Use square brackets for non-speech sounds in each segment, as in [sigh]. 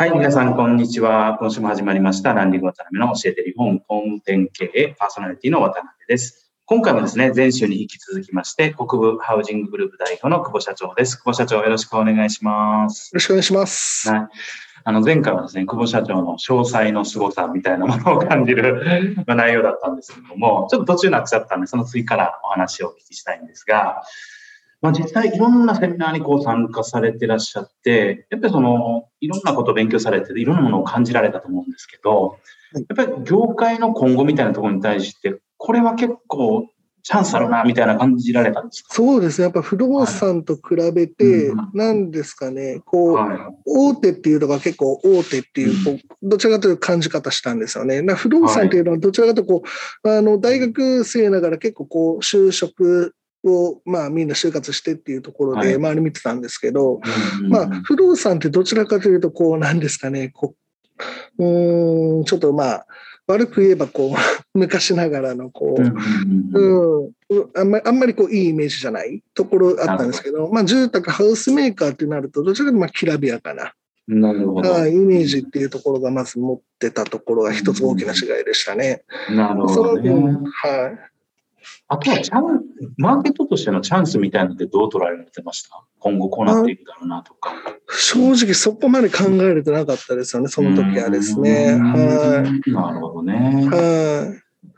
はい、皆さん、こんにちは。今週も始まりました、ランディング渡辺の教えてリフォーム工務店経営パーソナリティの渡辺です。今回もですね、前週に引き続きまして、国部ハウジンググループ代表の久保社長です。久保社長、よろしくお願いします。よろしくお願いします。はい。あの、前回はですね、久保社長の詳細の凄さみたいなものを感じる [laughs] まあ内容だったんですけども、ちょっと途中になっちゃったんで、その次からお話をお聞きしたいんですが、まあ、実際いろんなセミナーにこう参加されてらっしゃって、やっぱりその、いろんなことを勉強されてて、いろんなものを感じられたと思うんですけど、やっぱり業界の今後みたいなところに対して、これは結構チャンスあるな、みたいな感じられたんですか？そうですね。やっぱ不動産と比べてうん、なんですかね、こう、はい。大手っていうのが結構大手っていう、こうどちらかというと感じ方したんですよね。な不動産っていうのはどちらかというとこう、あの、大学生ながら結構こう、就職を、まあみんな就活してっていうところはいで周り見てたんですけど、うんまあ不動産ってどちらかというとこう、なんですかね、こう、うーん、ちょっとまあ、悪く言えばこう、[laughs] 昔ながらのこう、うんうんうんうん、あんまりあんまりこういいイメージじゃないところあったんですけど、まあ、住宅、ハウスメーカーってなると、どちらかというとまあきらびやかな、なるほど。はいイメージっていうところがまず持ってたところが一つ大きな違いでしたね。なるほそのどね。分、はい。あとはチャン、マーケットとしてのチャンスみたいなのってどう捉えられてました？今後こうなっていくだろうなとか。正直そこまで考えれてなかったですよね、その時はですね。うんはなるほどねい。。は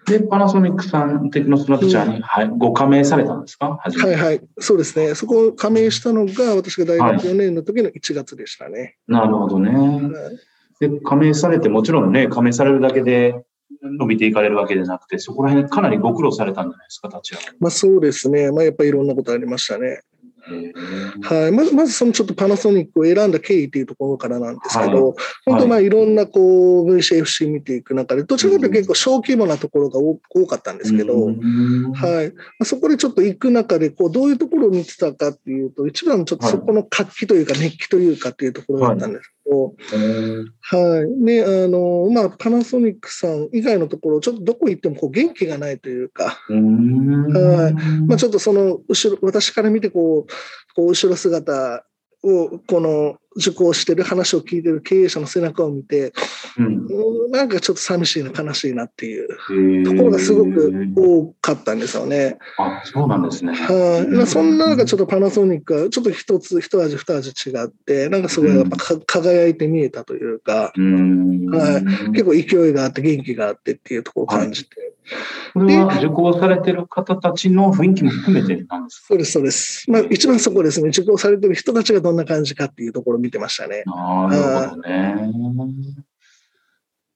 い。で、パナソニックさん、テクノストラクチャーに、はい、ご加盟されたんですか？はいはい。そうですね。そこを加盟したのが、私が大学4年の時の1月でしたね。なるほどね。はいで、加盟されて、もちろんね、加盟されるだけで伸びていかれるわけじゃなくて、そこら辺かなりご苦労されたんじゃないですか、立ち上がり。まあそうですね。まあやっぱりいろんなことありましたね。はい、まずまずそのちょっとパナソニックを選んだ経緯というところからなんですけど、はい。本当まあいろんなこう VCFC 見ていく中で、どちらかというと結構小規模なところが多多かったんですけど、うん。はい、まあそこでちょっと行く中でこうどういうところを見てたかっていうと、一番ちょっとそこの活気というか熱気というかっていうところだったんです。けど、はい。で、あの、まあ、パナソニックさん以外のところ、ちょっとどこ行ってもこう元気がないというか、うん。はい。まあ、ちょっとその後ろ、私から見てこう、こう後ろ姿を、この受講してる話を聞いてる経営者の背中を見て、うんうんなんかちょっと寂しいな、悲しいなっていうところがすごく多かったんですよね。あ、そうなんですね。はい。まあそんな中、ちょっとパナソニックはちょっと一つ、一味二味違って、なんかすごいやっぱか輝いて見えたというか、うんはい結構勢いがあって元気があってっていうところを感じて。これは受講されてる方たちの雰囲気も含めてなんですか？そうです、そうです。まあ一番そこですね。受講されてる人たちがどんな感じかっていうところを見てましたね。なるほどね。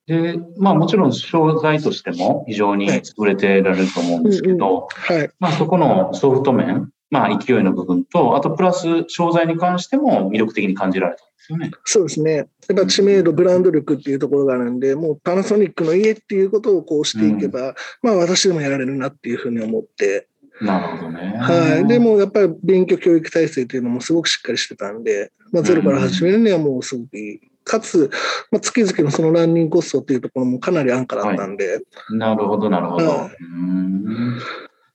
で、まあもちろん商材としても非常に優れてられると思うんですけど、はい。まあそこのソフト面、まあ勢いの部分と、あとプラス商材に関しても魅力的に感じられたんですよね。そうですね。やっぱ知名度、ブランド力っていうところがあるんで、もうパナソニックの家っていうことをこうしていけば、まあ私でもやられるなっていうふうに思って、なるほどね。はい。でもやっぱり勉強教育体制というのもすごくしっかりしてたんで、まあゼロから始めるにはもうすごくいいかつ、まあ、月々のそのランニングコストっていうところもかなり安価だったんで。なるほど、なるほど。はいうん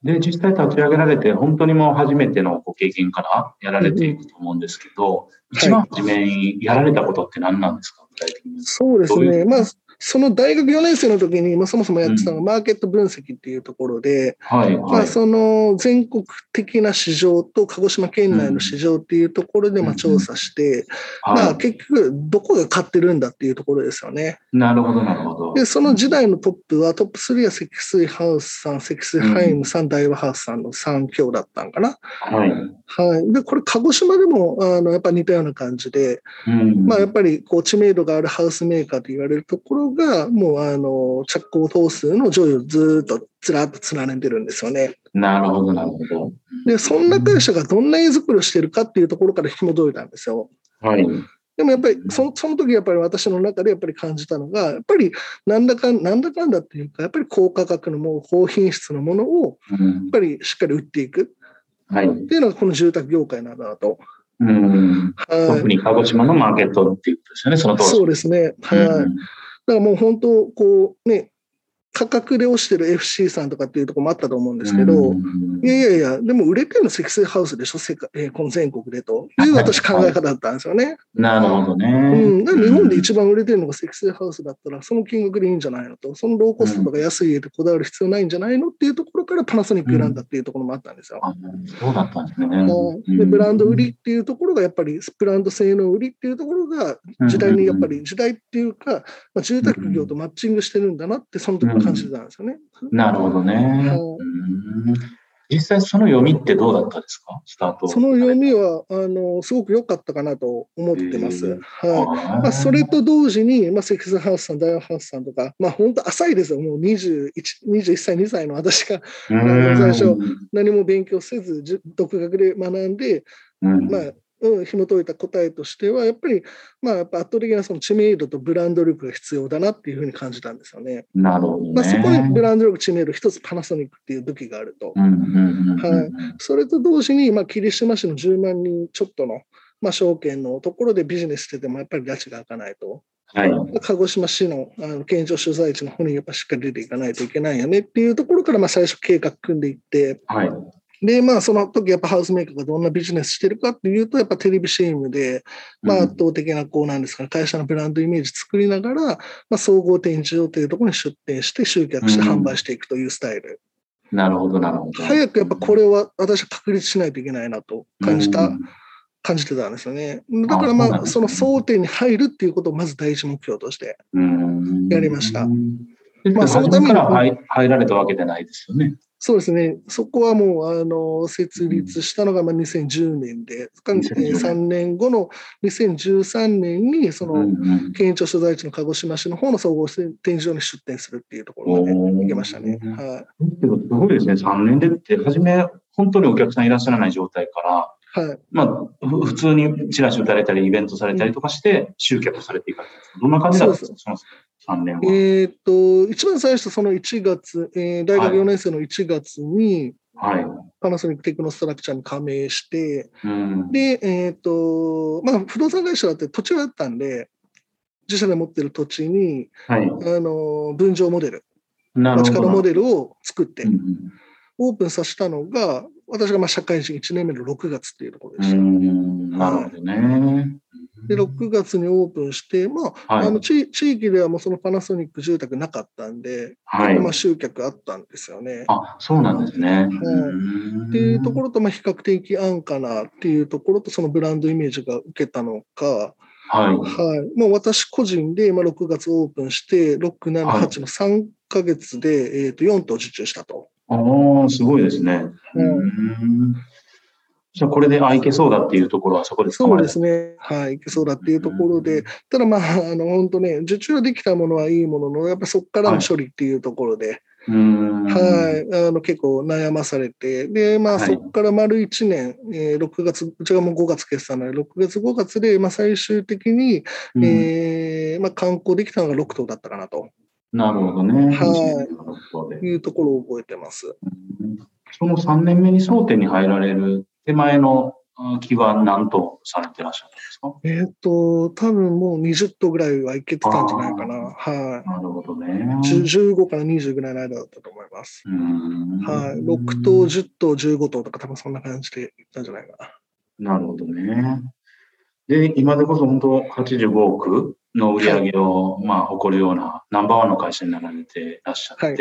で、実際立ち上げられて、本当にもう初めてのご経験からやられていくと思うんですけど、一番初めにやられたことって何なんですか、具体的に。そうですどういね。まあ、その大学4年生の時に、まあ、そもそもやってたのがマーケット分析っていうところで、はい、まあ、はい。その全国的な市場と鹿児島県内の市場っていうところでまあうん調査して、まあ、は結局どこが買ってるんだっていうところですよね。い。なるほど、なるほど。で、その時代のトップはトップ3は積水ハウスさん、積水ハイムさん、大和ハウスさんの3強だったんかな。はい。はい。で、これ鹿児島でもあのやっぱ似たような感じで、うんまあ、やっぱりこう知名度があるハウスメーカーと言われるところが、もうあの着工頭数の上位をずっとずらっと連ねてるんですよね。なるほど、なるほど。で、そんな会社がどんな絵作りをしているかっていうところから紐解いたんですよ。はい。でもやっぱりそのその時やっぱり私の中でやっぱり感じたのが、やっぱりなんだかんなんだかんだっていうか、やっぱり高価格のもの、高品質のものをうんやっぱりしっかり売っていくはい。っていうのがこの住宅業界なんだなと。うん。はい特に鹿児島のマーケットっていうことですよね、その当時。そうですね。はい。だからもう本当、こうね、価格で落ちてる FC さんとかっていうところもあったと思うんですけど、うん。いやいやいや、でも売れてるの積水ハウスでしょ、世界えーこの全国でと。いう私考え方だったんですよね。なるほどね。うん、だから日本で一番売れてるのが積水ハウスだったら、その金額でいいんじゃないのと、そのローコストとか安い家でこだわる必要ないんじゃないのっていうところからパナソニック選んだっていうところもあったんですよ。あそうだったんですね。はいでブランド売りっていうところがやっぱりブランド性能売りっていうところが時代にやっぱり時代っていうか、まあ、住宅業とマッチングしてるんだなってその時感じてたんですよね。なるほどね。実際その読みってどうだったですか？スタート。その読みはあのすごく良かったかなと思ってます。へはい。あまあ、それと同時に、まあ、セックスハウスさん、ダイワハウスさんとか、まあ、本当浅いですよ、もう 21, 21歳、2歳の私がうん。最初何も勉強せず、じ独学で学んで、うん。まあうん、紐解いた答えとしては、やっぱり、まあ、やっぱ圧倒的なその知名度とブランド力が必要だなっていうふうに感じたんですよね。なるほどね。まあ、そこにブランド力、知名度、一つパナソニックっていう武器があると。それと同時に、まあ、霧島市の10万人ちょっとの、まあ、証券のところでビジネスしてても、やっぱり拉致が開かないと。はい。鹿児島市のあの県庁所在地の方にやっぱしっかり出ていかないといけないよねっていうところから、まあ、最初計画組んでいって、はい。で、まあ、その時やっぱハウスメーカーがどんなビジネスしてるかっていうと、やっぱテレビ CM で、まあ、うん圧倒的な、こうなんですかね、会社のブランドイメージ作りながら、まあ、総合展示場というところに出店して、集客してうん販売していくというスタイル。なるほど、なるほど。早くやっぱこれは私は確立しないといけないなと感じた、うん感じてたんですよね。だからまあ、あその争点に入るっていうことをまず第一目標として。うんやりましたでまあその初ために入られたわけじゃないですよね。そうですね。そこはもう、あの、設立したのがまあ2010年で、2010 3年後の2013年に、その、うんうん県庁所在地の鹿児島市の方の総合展示場に出店するっていうところまで行けましたね。はい。すごいですね、3年でって、初め、本当にお客さんいらっしゃらない状態から、はい。まあ、ふ普通にチラシ打たれたり、イベントされたりとかして、集客されていかれたどんな感じだったんですか、3年は。えっ、と、一番最初、その1月、えー大学4年生の1月に、はい。パナソニックテクノストラクチャーに加盟して、うん、で、えっ、と、まあ、不動産会社だって土地があったんで、自社で持ってる土地に、はい。あの、分譲モデル。街角モデルを作ってうん、オープンさせたのが、私がまあ社会人1年目の6月っていうところでうした。ん、なるほどね。で、6月にオープンして、まあ、はいあの地地域ではもうそのパナソニック住宅なかったんで、はい。まあ、集客あったんですよね。あ、そうなんですね。っていうところと、まあ、比較的安価なっていうところと、そのブランドイメージが受けたのか、はい。はい。まあ、私個人で、まあ、6月オープンして、6、7、はい8の3ヶ月で、えっと4頭受注したと。ああ、すごいですね。うんうんじゃあ、これで、あ、いけそうだっていうところはそこで掴そうですね。はい。いけそうだっていうところで、ただまあ、[laughs] あの、本当ね、受注はできたものはいいものの、やっぱそこからの処理っていうところで、うん。はい。あの、結構悩まされて、で、まあ、はいそこから丸1年、えー6月、うちがもう5月決算なので、6月、5月で、まあ、最終的に、うんえーまあ、観光できたのが6頭だったかなとなるほどね。はいいうところを覚えてます。うんその3年目に争点に入られる手前のあ期は何とされてらっしゃったんですか？えっ、と、多分もう20頭ぐらいはいけてたんじゃないかな。はなるほどね。い。10 15から20ぐらいの間だったと思います。うんはい。6頭、10頭、15頭とか多分そんな感じでいったんじゃないかな。なるほどね。で、今でこそ本当85億の売り上げを、まあ、誇るようなナンバーワンの会社になられてらっしゃって、は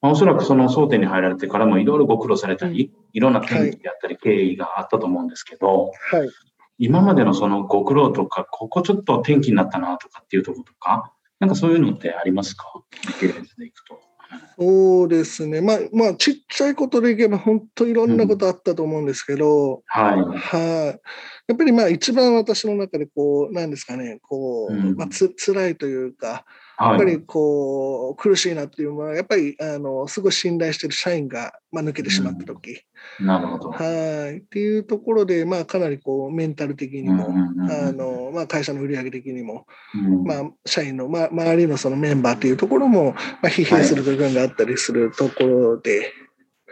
まあ、おそらくその争点に入られてからもいろいろご苦労されたり、いろんな転機であったり経緯があったと思うんですけど、はい。今までのそのご苦労とか、ここちょっと転機になったなとかっていうところとか、なんかそういうのってありますか？時系列でいくと。そうですね。まあ、まあ、ちっちゃいことでいけば本当いろんなことあったと思うんですけど、はい。はい。やっぱりまあ一番私の中でこう、なんですかね、こう、うんまあつ辛いというか、やはい。っぱりこう、苦しいなっていうのは、やっぱり、あの、すごい信頼してる社員が、まあ、抜けてしまった時、なるほど。はい。っていうところで、まあ、かなりこう、メンタル的にも、うんうんうんあの、まあ、会社の売り上げ的にも、うんまあ、社員の、まあ、周りのそのメンバーっていうところも、まあ、疲弊する部分があったりするところで。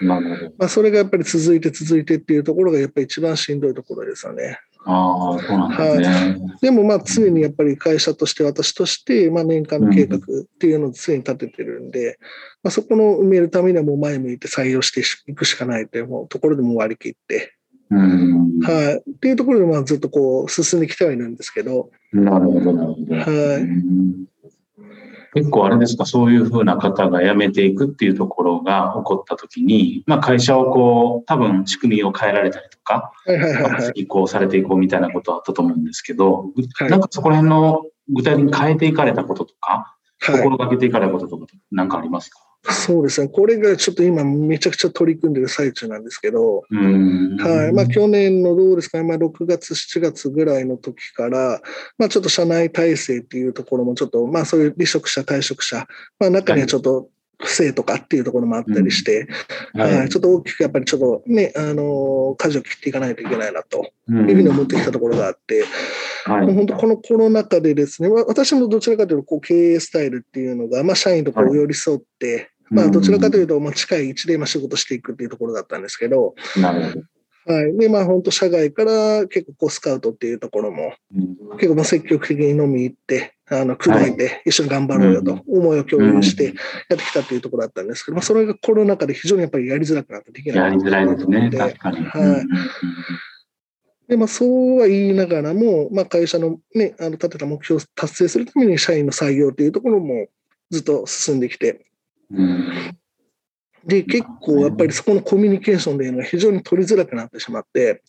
まあ、それがやっぱり続いて続いてっていうところが、やっぱり一番しんどいところですよね。ああ、そうなんですね。でもまあ常にやっぱり会社として私としてまあ年間の計画っていうのを常に立ててるんで、まあ、そこの埋めるためにはもう前向いて採用していくしかないというところでもう割り切って、うん。はい、っていうところでまあずっとこう進んできてはいるんですけど、なるほど、なるほど。はいうん結構あれですか、そういうふうな方が辞めていくっていうところが起こったときに、まあ会社をこう、多分仕組みを変えられたりとか。移行されていこうみたいなことはあったと思うんですけど、はい。なんかそこら辺の具体的に変えていかれたこととか、はい。心がけていかれたこととか、なんかありますか？そうですね。これがちょっと今めちゃくちゃ取り組んでる最中なんですけど、うん。はい。まあ去年のどうですかね、まあ6月、7月ぐらいの時から、まあちょっと社内体制っていうところもちょっと、まあそういう離職者、退職者、まあ中にはちょっと不正とかっていうところもあったりして、はい。ちょっと大きくやっぱりちょっとね、あの、舵を切っていかないといけないなとうんいうふうに思ってきたところがあって、はい。もう本当このコロナ禍でですね、わ私もどちらかというとこう経営スタイルっていうのが、まあ社員とこう寄り添って、まあどちらかというと、まあ近い位置でまあ仕事していくっていうところだったんですけど、なるほど。はい。で、まあ本当社外から結構こうスカウトっていうところも、うん。結構まあ積極的に飲み行って、あの、口説いて一緒に頑張ろうよと思いを共有してやってきたっていうところだったんですけど、まあそれがコロナ禍で非常にやっぱりやりづらくなってできない。やりづらいですね、で確かに。はいで、まあそうは言いながらも、まあ会社のね、あの立てた目標を達成するために社員の採用っていうところもずっと進んできて、うんで、結構やっぱりそこのコミュニケーションっていうのが非常に取りづらくなってしまって、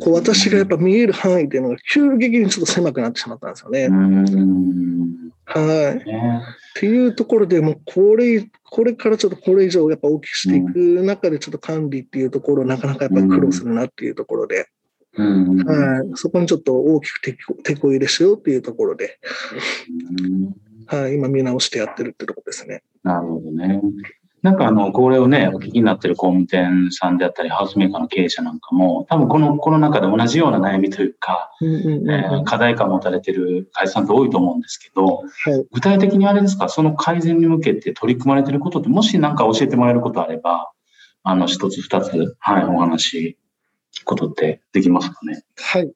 こう私がやっぱ見える範囲っていうのが急激にちょっと狭くなってしまったんですよね。うんはい。ねっていうところでもうこれ、これからちょっとこれ以上やっぱ大きくしていく中でちょっと管理っていうところなかなかやっぱ苦労するなっていうところで、うんはい。そこにちょっと大きく手こ入れしようっていうところで、うんはい。今見直してやってるってとこですね。なるほどね。なんかあの、これをね、お聞きになってる工務店さんであったり、ハウスメーカーの経営者なんかも、多分このコロナ禍で同じような悩みというか、課題感を持たれてる会社さんって多いと思うんですけど、はい。具体的にあれですか、その改善に向けて取り組まれてることって、もし何か教えてもらえることあれば、あの、一つ二つ、はい、お話、聞くことってできますかね？はい。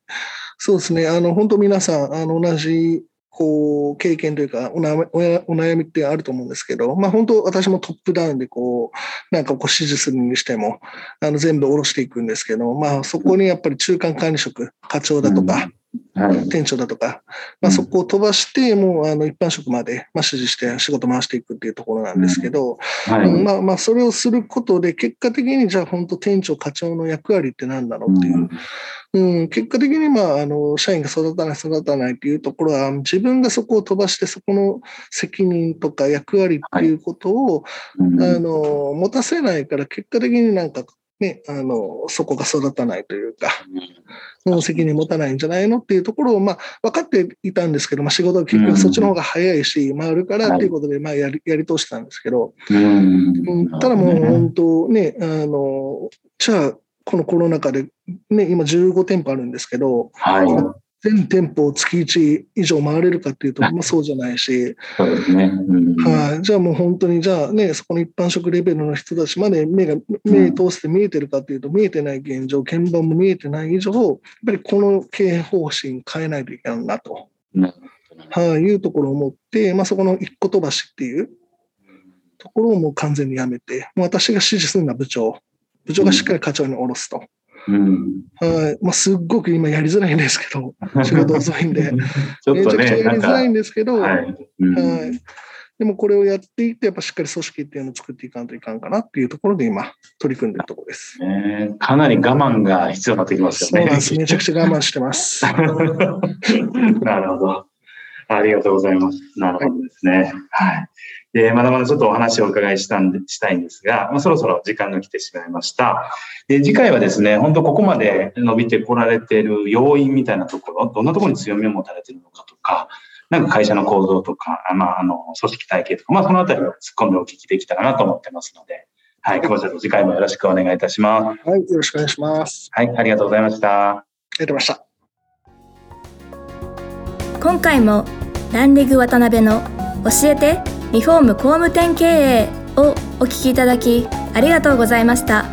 そうですね。あの、本当皆さん、あの、同じ、こう、経験というか、お悩みおやお悩みってあると思うんですけど、まあ本当私もトップダウンでこう、なんかこう指示するにしても、あの、全部下ろしていくんですけど、まあそこにやっぱり中間管理職、課長だとか、はい。店長だとか、まあそこを飛ばして、もうあの、一般職まで、まあ指示して仕事回していくっていうところなんですけど、まあまあそれをすることで、結果的にじゃあ本当店長、課長の役割って何だろうっていう、うん、結果的に、まあ、あの、社員が育たない、育たないっていうところは、自分がそこを飛ばして、そこの責任とか役割っていうことを、うん。あの、持たせないから、結果的になんか、ね、あの、そこが育たないというか、うん。責任持たないんじゃないのっていうところを、まあ、分かっていたんですけど、まあ、仕事は結局そっちの方が早いし、回るからっていうことで、まあ、やり、やり通してたんですけど、うん。うん、ただもう本当ね、あの、じゃあ、このコロナ禍で、ね、今15店舗あるんですけど、はい。全店舗を月1以上回れるかっていうと、まあ、そうじゃないし、そうですね。うん。はい、じゃあもう本当に、じゃあね、そこの一般職レベルの人たちまで目が、目通して見えてるかっていうと、見えてない現状、鍵盤も見えてない以上、やっぱりこの経営方針変えないといけないなと、はい、いうところを思って、まあ、そこの一個飛ばしっていうところをもう完全にやめて、もう私が指示するのは部長、部長がしっかり課長に下ろすと。うん。はい。まあ、すっごく今やりづらいんですけど、[laughs] 仕事遅いんで、ね、めちゃくちゃやりづらいんですけど、はい。うんはい。でもこれをやっていって、やっぱしっかり組織っていうのを作っていかんといかんかなっていうところで今、取り組んでるところです。ねかなり我慢が必要になってきますよね。そうなんです。めちゃくちゃ我慢してます。[laughs] なるほど。ありがとうございます。なるほどですね。はい。で、まだまだちょっとお話をお伺いしたんで、したいんですが、まあ、そろそろ時間が来てしまいました。で、次回はですね、本当ここまで伸びてこられている要因みたいなところ、どんなところに強みを持たれているのかとか、なんか会社の構造とか、あまあ、あの、組織体系とか、まあ、そのあたりを突っ込んでお聞きできたらなと思ってますので、はい、久保社長、次回もよろしくお願いいたします。はい。よろしくお願いします。はい、ありがとうございました。ありがとうございました。今回もランリグ渡辺の教えてリフォーム工務店経営をお聞きいただきありがとうございました。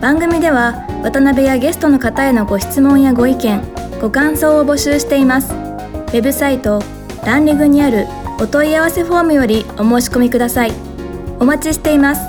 番組では渡辺やゲストの方へのご質問やご意見ご感想を募集しています。ウェブサイトランリグにあるお問い合わせフォームよりお申し込みください。お待ちしています。